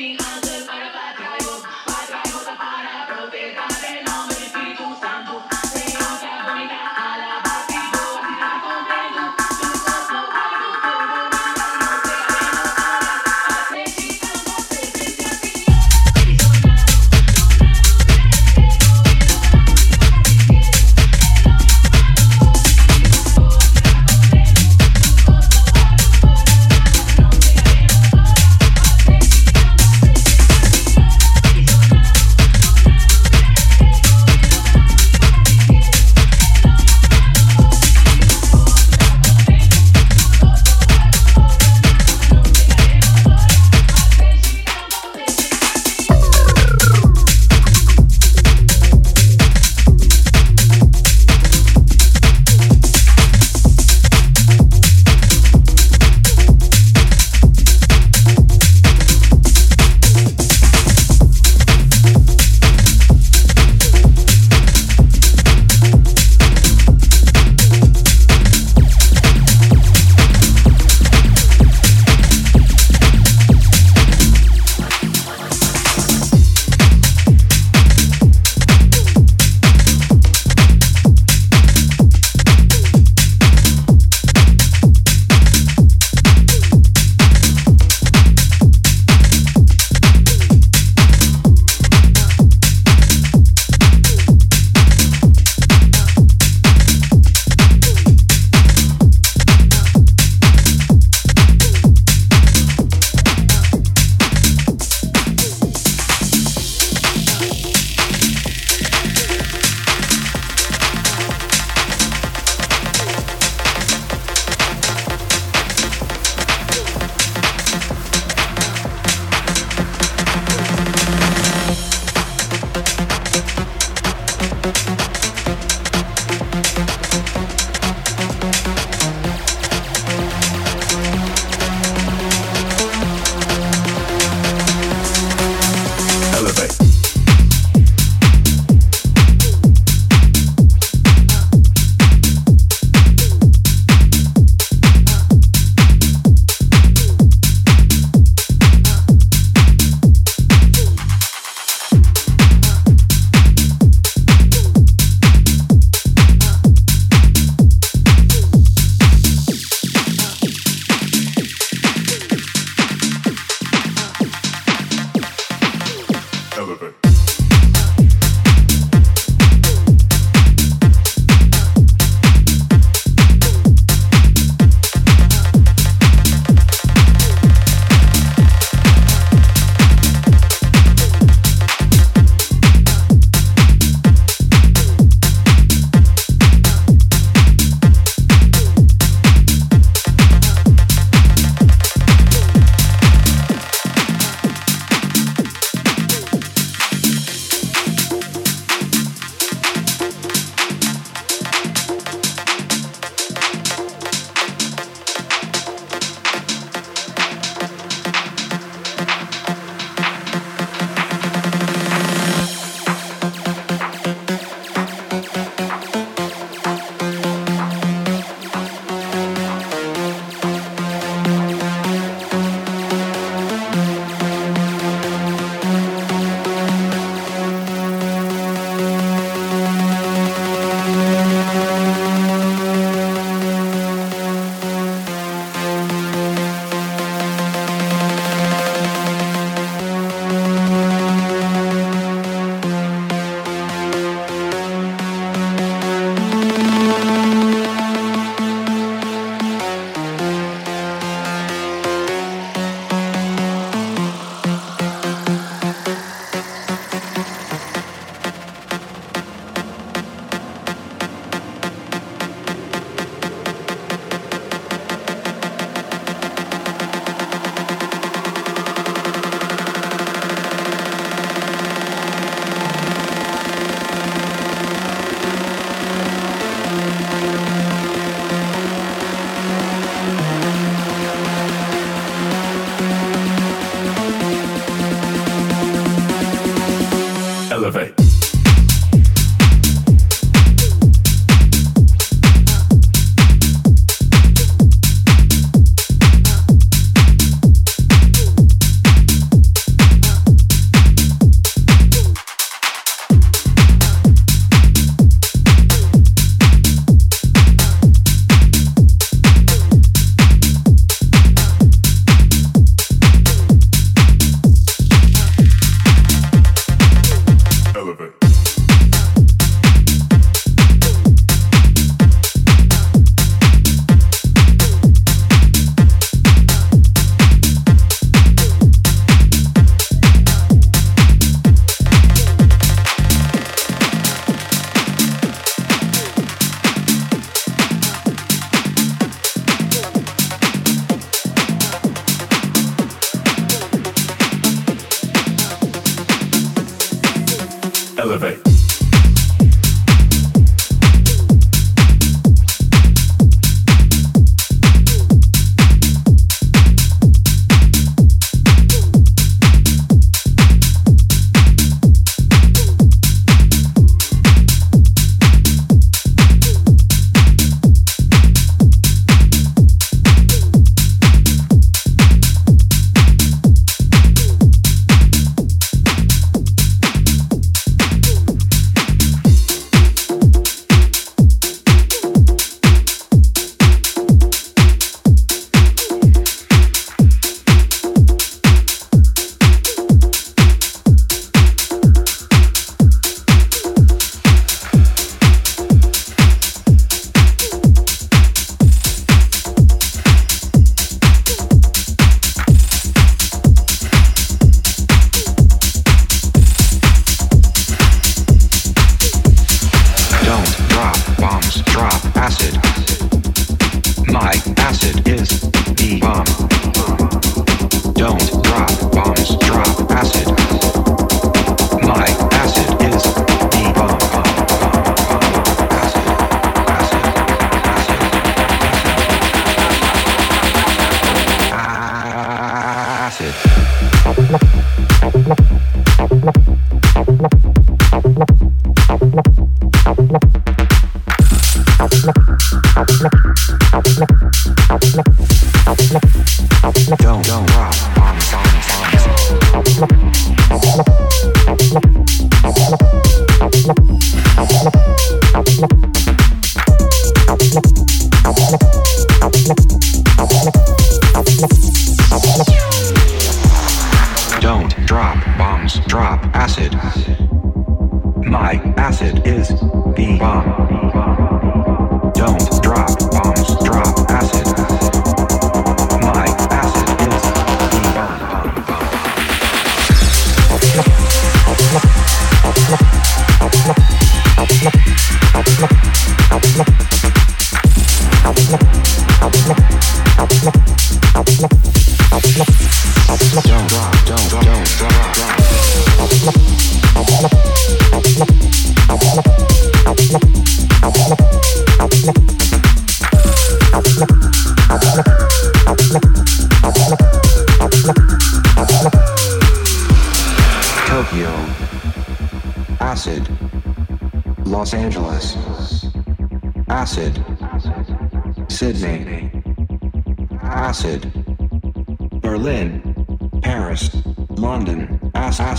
the other.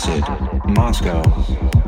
Don't, don't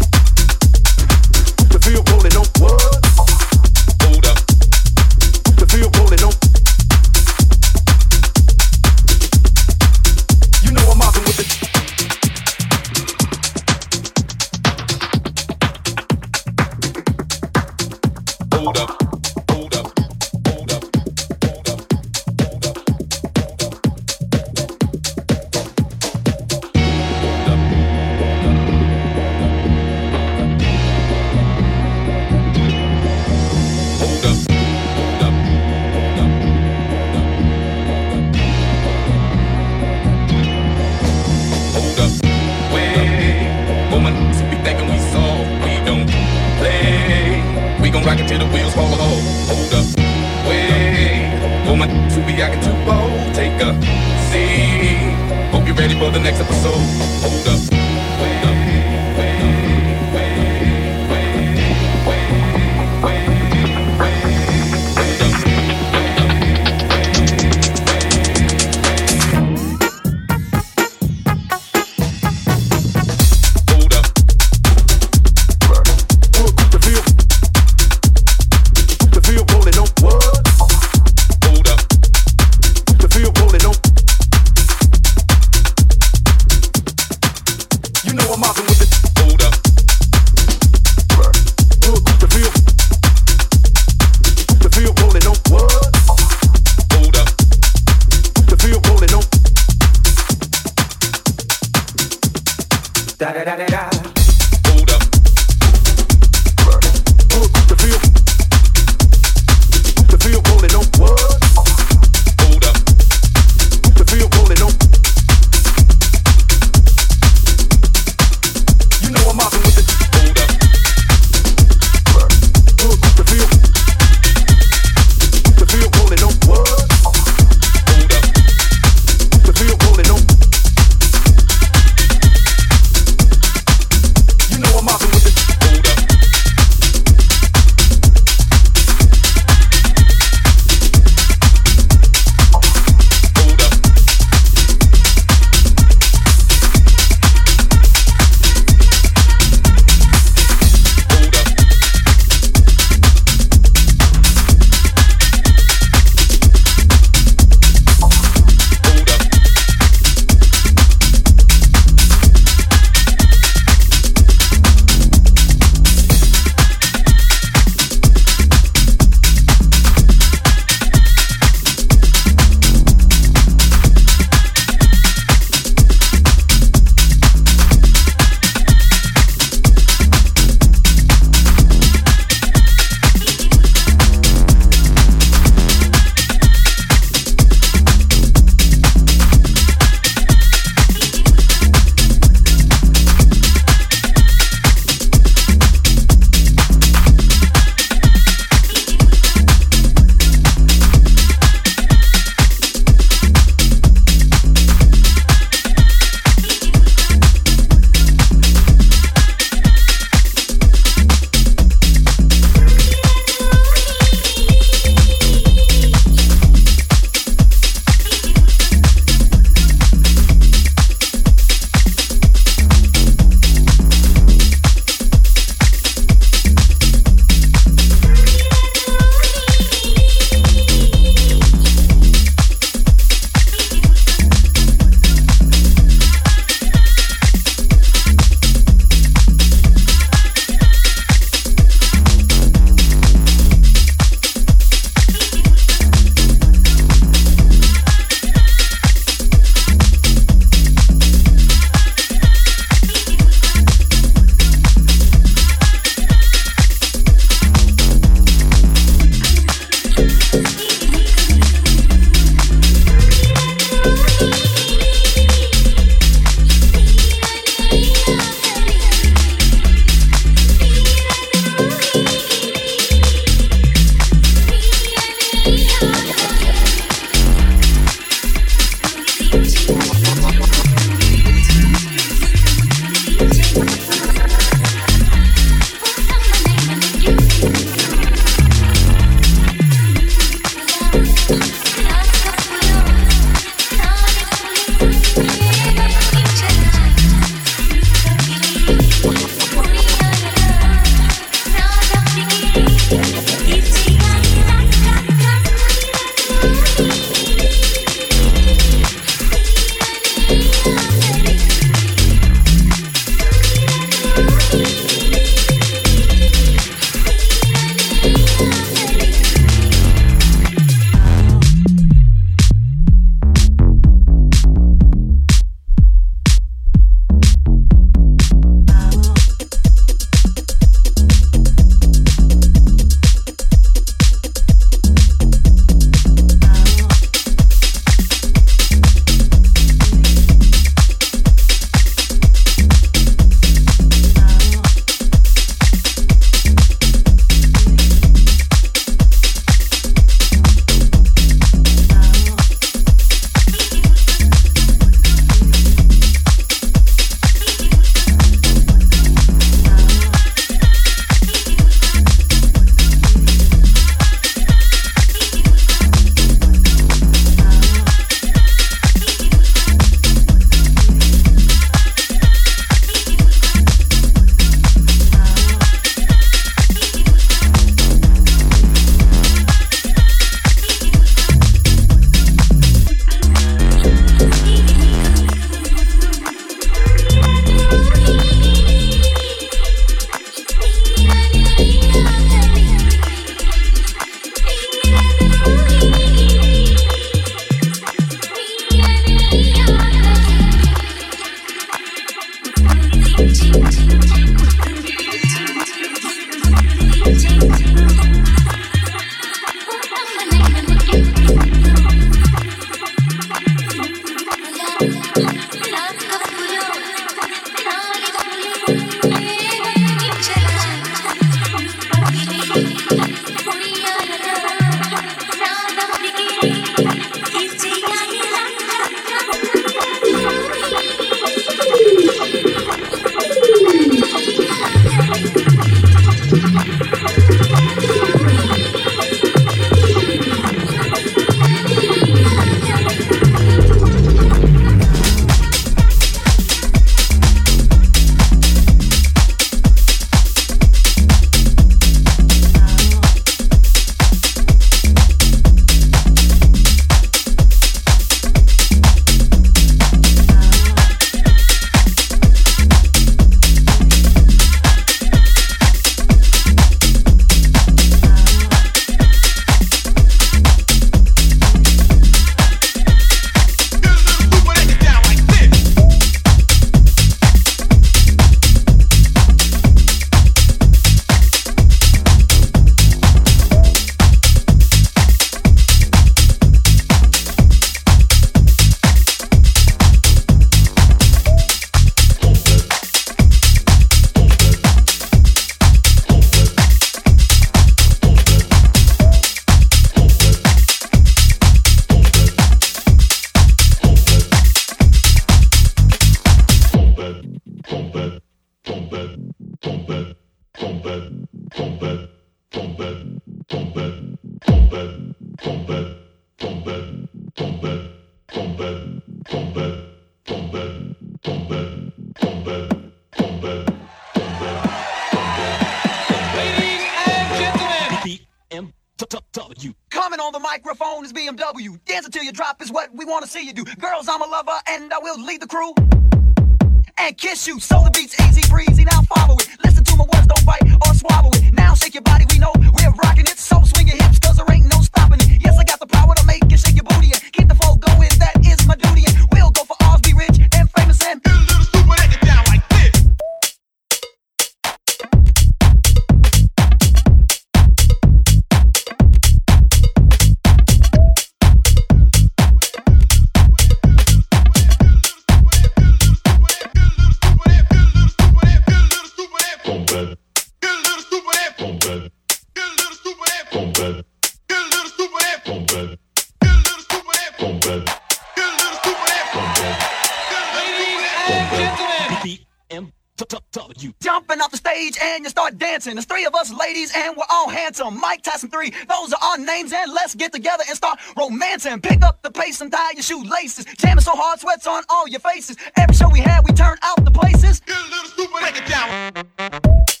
dancing. There's three of us ladies and we're all handsome. Mike Tyson 3, those are our names and let's get together and start romancing. Pick up the pace and tie your shoelaces. Jamming so hard, sweats on all your faces. Every show we had, we turn out the places. Get a little stupid, break it down.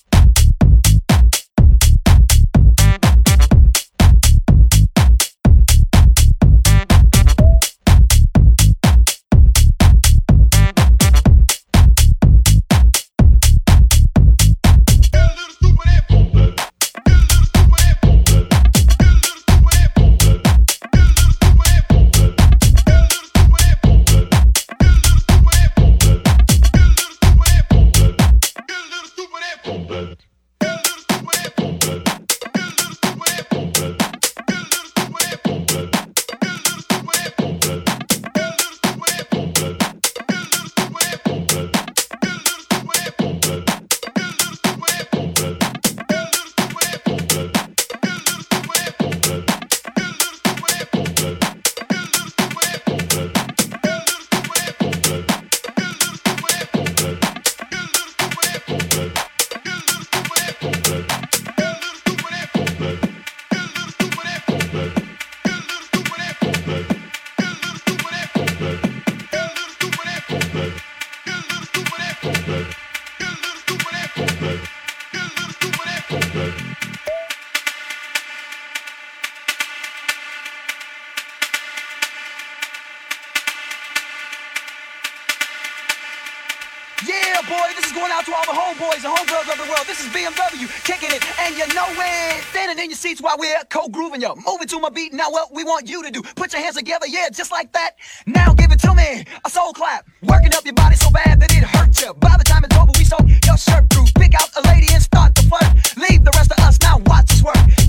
While we're co-grooving you. Moving to my beat, now what we want you to do. Put your hands together, yeah, just like that. Now give it to me, a soul clap. Working up your body so bad that it hurts you. By the time it's over, we soak your shirt through. Pick out a lady and start to flirt. Leave the rest of us, now watch us work.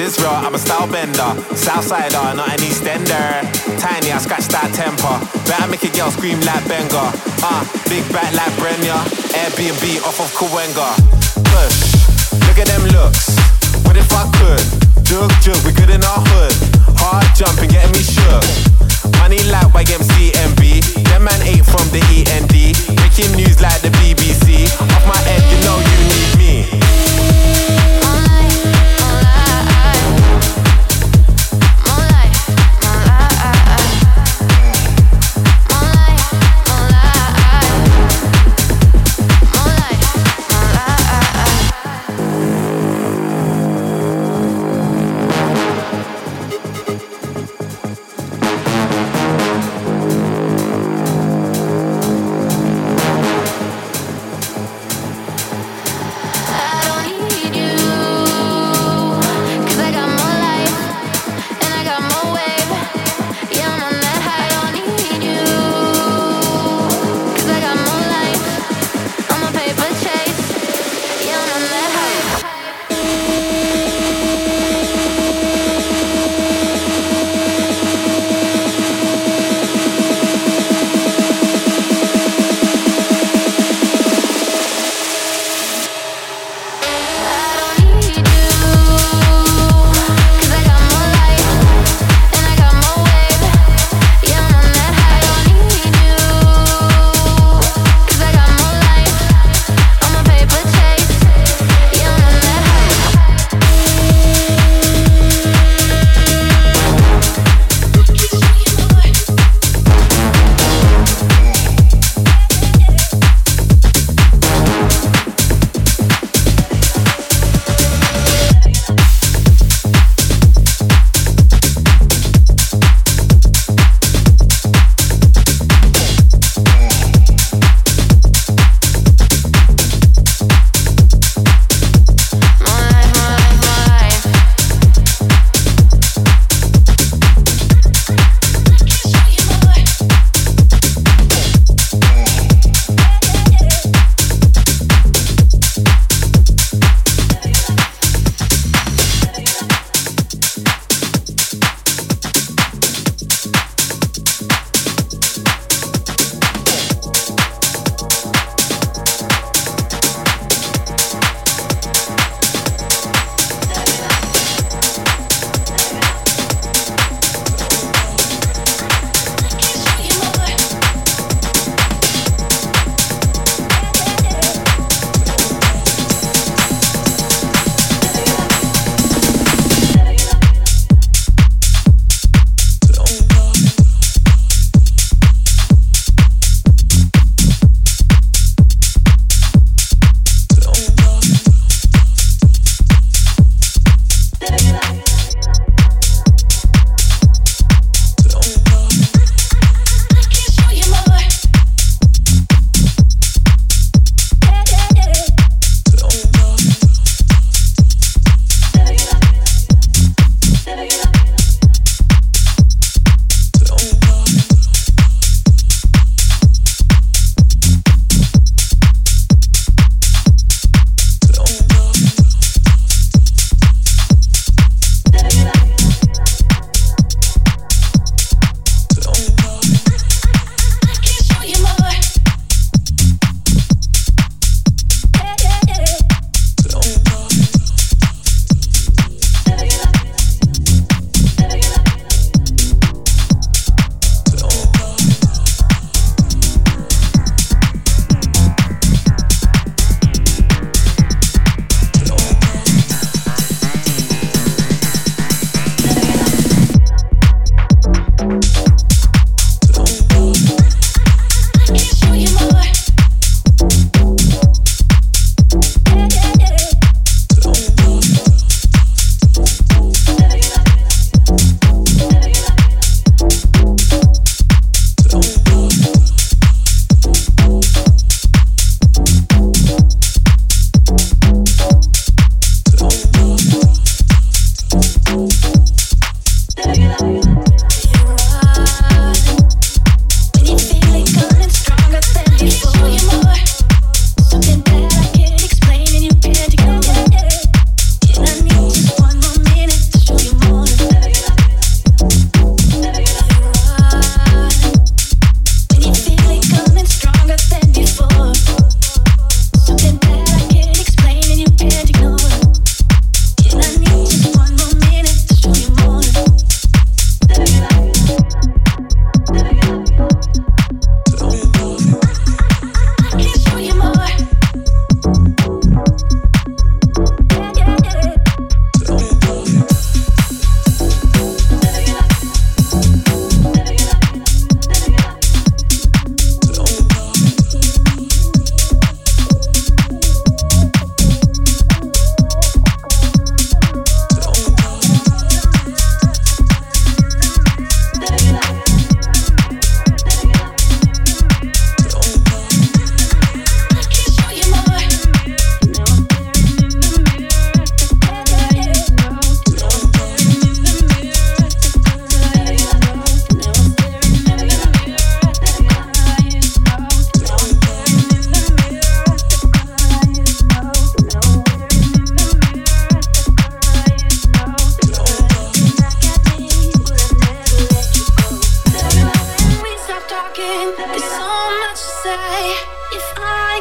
Is real, I'm a style bender. Southsider, not an Eastender. Tiny, I scratch that temper. Better make a girl scream like Benga. Ah, uh, big back like Brenya. Airbnb off of Kawenga. Push, look at them looks. What if I could? Jug, jug, we good in our hood. Hard jumping, getting me shook. Money like YMCMB. Them man ain't from the END. Breaking news like the BBC. Off my head, you know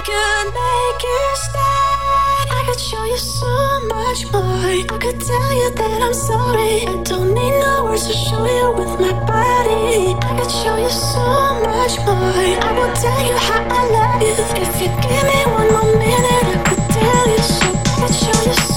could make you stay. I could show you so much more. I could tell you that I'm sorry. I don't need no words to show you with my body. I could show you so much more. I will tell you how I love you. If you give me one more minute, I could tell you so. I could show you so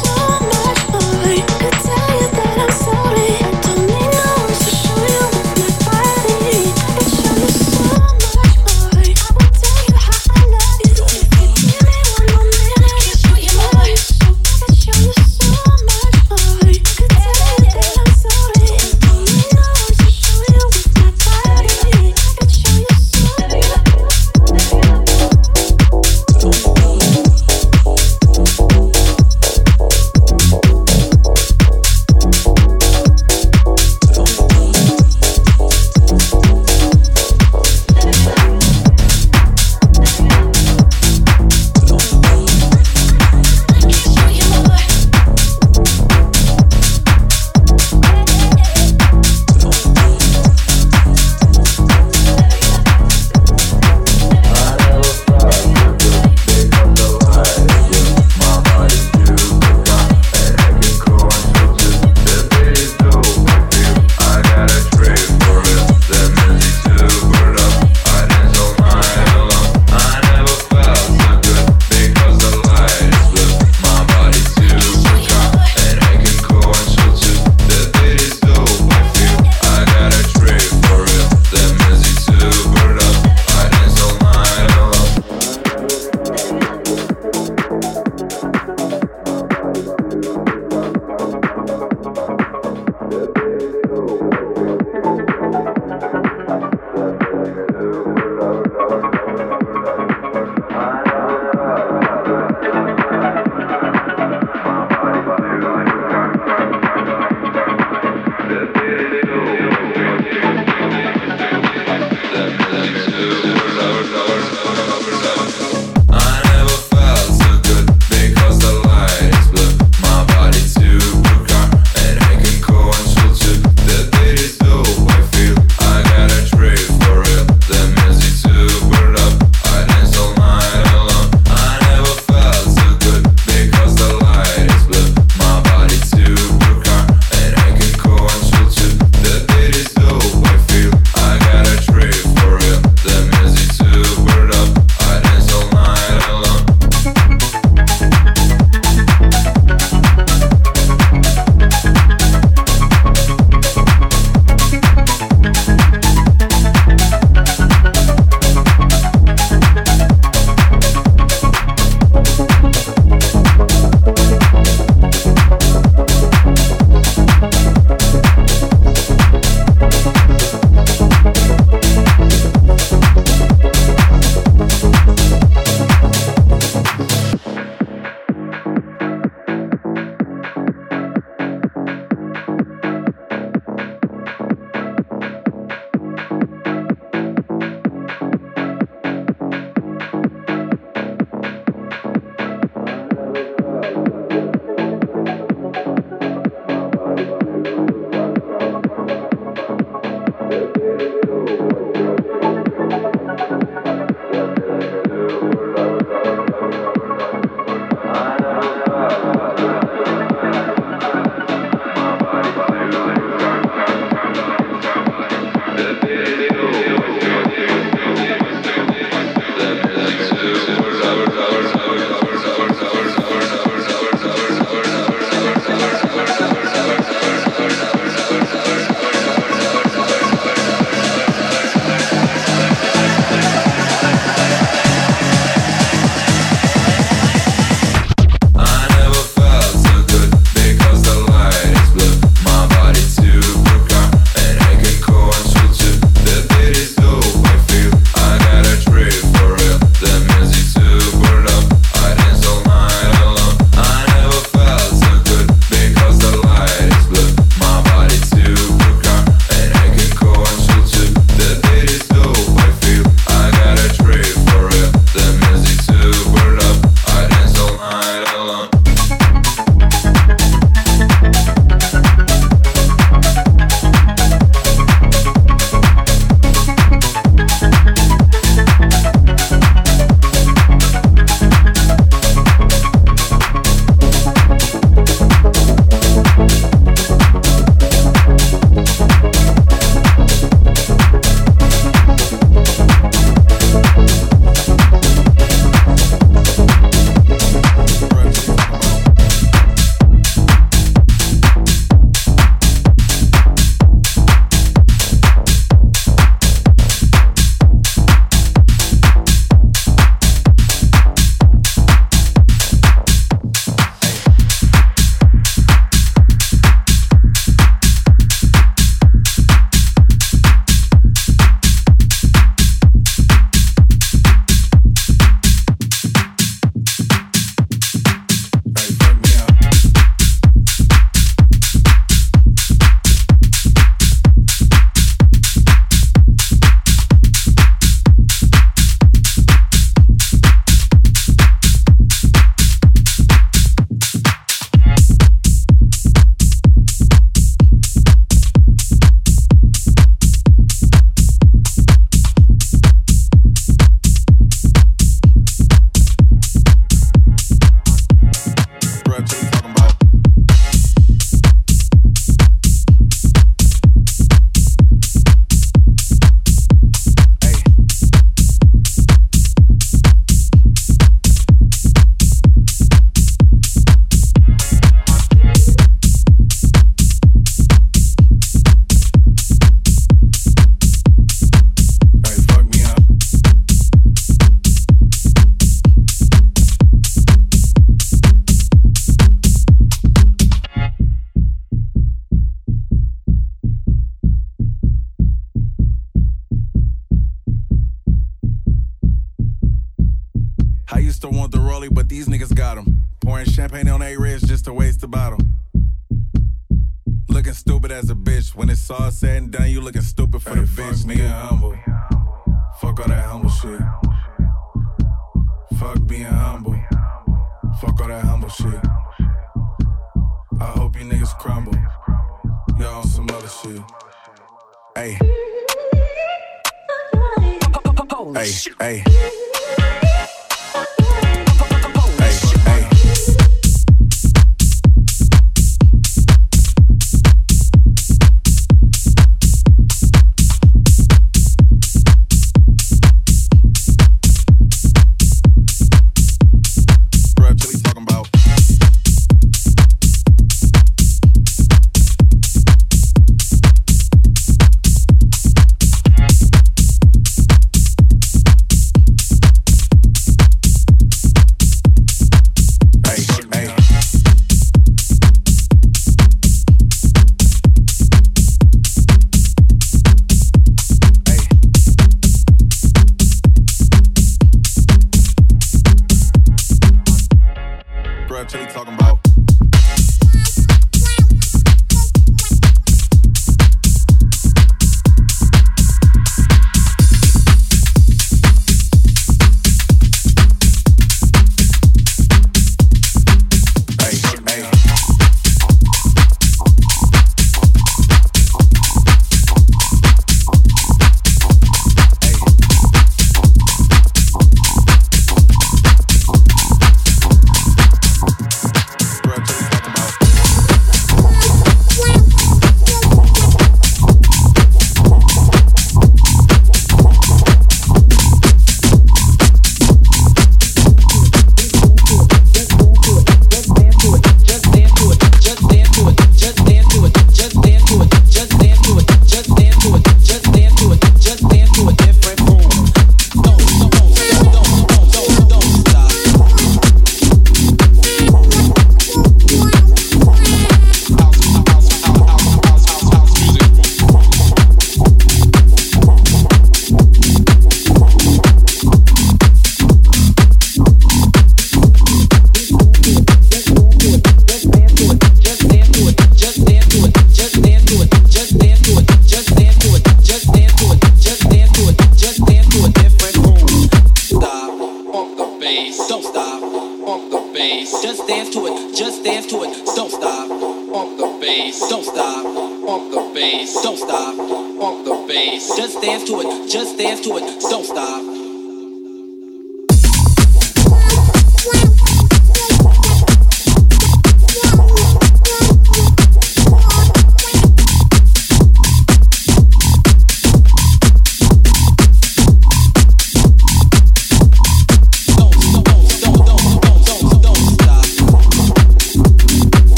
on the bass. Just dance to it. Just dance to it. Don't stop.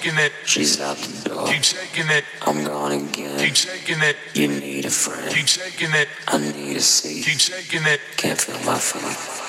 Shaking it. She's out the door. Keep shaking it. I'm gone again. Keep shaking it. You need a friend. Keep shaking it. I need a seat. Keep shaking it. Can't feel my feet.